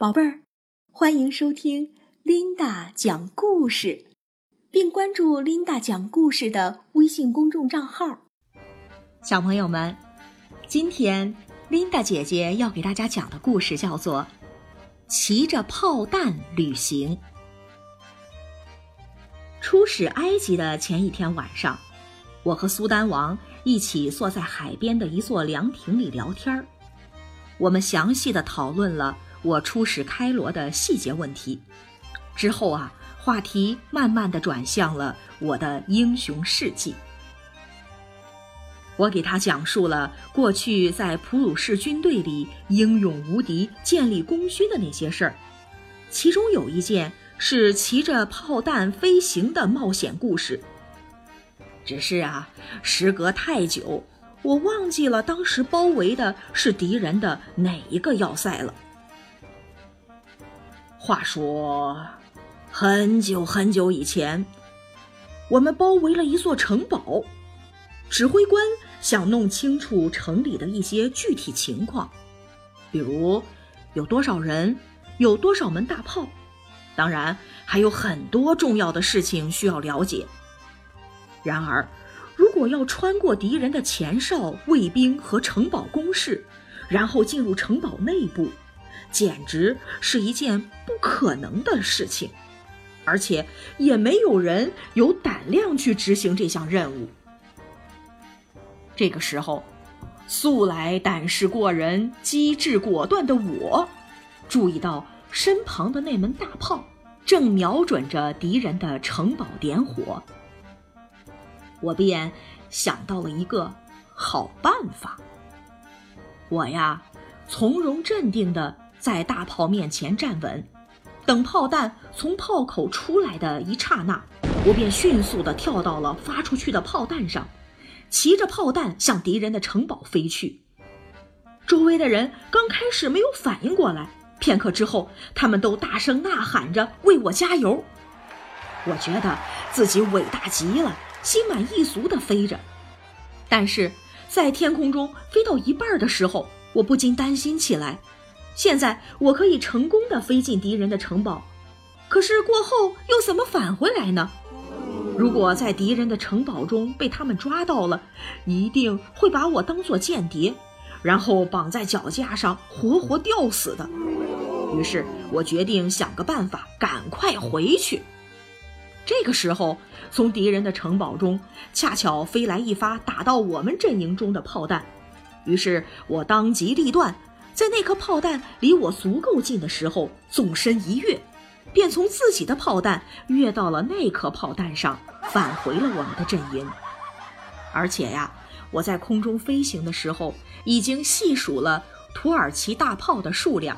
宝贝儿，欢迎收听琳达讲故事，并关注琳达讲故事的微信公众账号。小朋友们，今天琳达姐姐要给大家讲的故事叫做《骑着炮弹旅行》。出使埃及的前一天晚上，我和苏丹王一起坐在海边的一座凉亭里聊天儿，我们详细的讨论了。我出使开罗的细节问题之后啊，话题慢慢的转向了我的英雄事迹。我给他讲述了过去在普鲁士军队里英勇无敌、建立功勋的那些事儿，其中有一件是骑着炮弹飞行的冒险故事。只是啊，时隔太久，我忘记了当时包围的是敌人的哪一个要塞了。话说，很久很久以前，我们包围了一座城堡。指挥官想弄清楚城里的一些具体情况，比如有多少人，有多少门大炮，当然还有很多重要的事情需要了解。然而，如果要穿过敌人的前哨、卫兵和城堡工事，然后进入城堡内部，简直是一件不可能的事情，而且也没有人有胆量去执行这项任务。这个时候，素来胆识过人、机智果断的我，注意到身旁的那门大炮正瞄准着敌人的城堡点火，我便想到了一个好办法。我呀，从容镇定的。在大炮面前站稳，等炮弹从炮口出来的一刹那，我便迅速地跳到了发出去的炮弹上，骑着炮弹向敌人的城堡飞去。周围的人刚开始没有反应过来，片刻之后，他们都大声呐喊着为我加油。我觉得自己伟大极了，心满意足地飞着。但是在天空中飞到一半的时候，我不禁担心起来。现在我可以成功的飞进敌人的城堡，可是过后又怎么返回来呢？如果在敌人的城堡中被他们抓到了，一定会把我当做间谍，然后绑在脚架上活活吊死的。于是我决定想个办法，赶快回去。这个时候，从敌人的城堡中恰巧飞来一发打到我们阵营中的炮弹，于是我当机立断。在那颗炮弹离我足够近的时候，纵身一跃，便从自己的炮弹跃到了那颗炮弹上，返回了我们的阵营。而且呀，我在空中飞行的时候，已经细数了土耳其大炮的数量，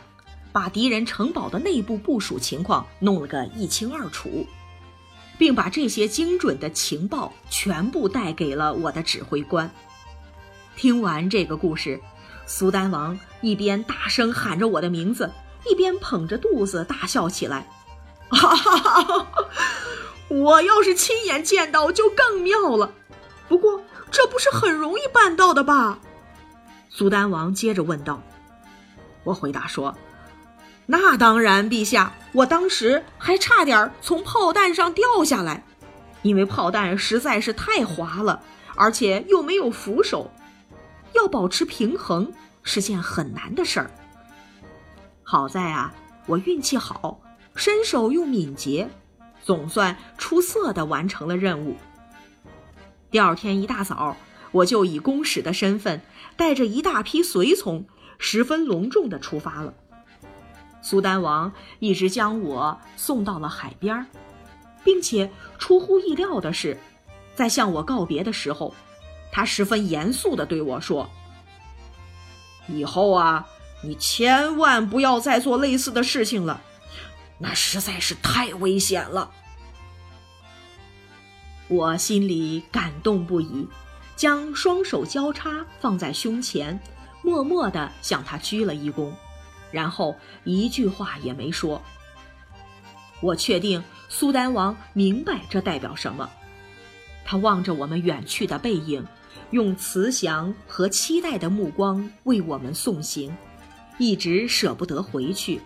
把敌人城堡的内部部署情况弄了个一清二楚，并把这些精准的情报全部带给了我的指挥官。听完这个故事。苏丹王一边大声喊着我的名字，一边捧着肚子大笑起来。哈哈哈哈！我要是亲眼见到就更妙了。不过这不是很容易办到的吧？苏丹王接着问道。我回答说：“那当然，陛下。我当时还差点从炮弹上掉下来，因为炮弹实在是太滑了，而且又没有扶手。”要保持平衡是件很难的事儿。好在啊，我运气好，身手又敏捷，总算出色的完成了任务。第二天一大早，我就以公使的身份，带着一大批随从，十分隆重的出发了。苏丹王一直将我送到了海边，并且出乎意料的是，在向我告别的时候。他十分严肃地对我说：“以后啊，你千万不要再做类似的事情了，那实在是太危险了。”我心里感动不已，将双手交叉放在胸前，默默地向他鞠了一躬，然后一句话也没说。我确定苏丹王明白这代表什么，他望着我们远去的背影。用慈祥和期待的目光为我们送行，一直舍不得回去，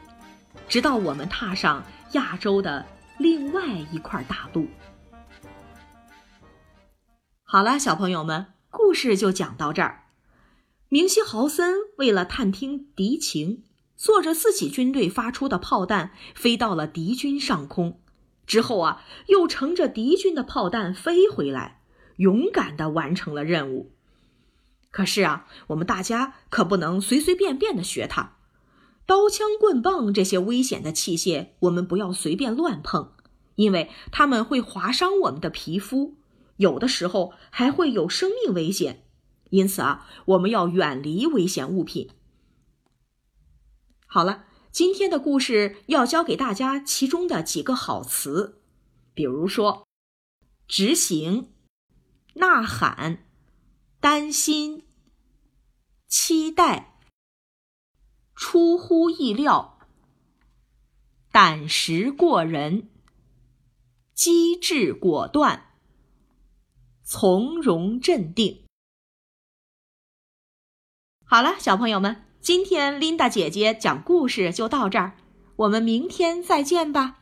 直到我们踏上亚洲的另外一块大陆。好了，小朋友们，故事就讲到这儿。明希豪森为了探听敌情，坐着自己军队发出的炮弹，飞到了敌军上空。之后啊，又乘着敌军的炮弹飞回来，勇敢的完成了任务。可是啊，我们大家可不能随随便便的学他，刀枪棍棒这些危险的器械，我们不要随便乱碰，因为它们会划伤我们的皮肤，有的时候还会有生命危险。因此啊，我们要远离危险物品。好了。今天的故事要教给大家其中的几个好词，比如说“执行”、“呐喊”、“担心”、“期待”、“出乎意料”、“胆识过人”、“机智果断”、“从容镇定”。好了，小朋友们。今天琳达姐姐讲故事就到这儿，我们明天再见吧。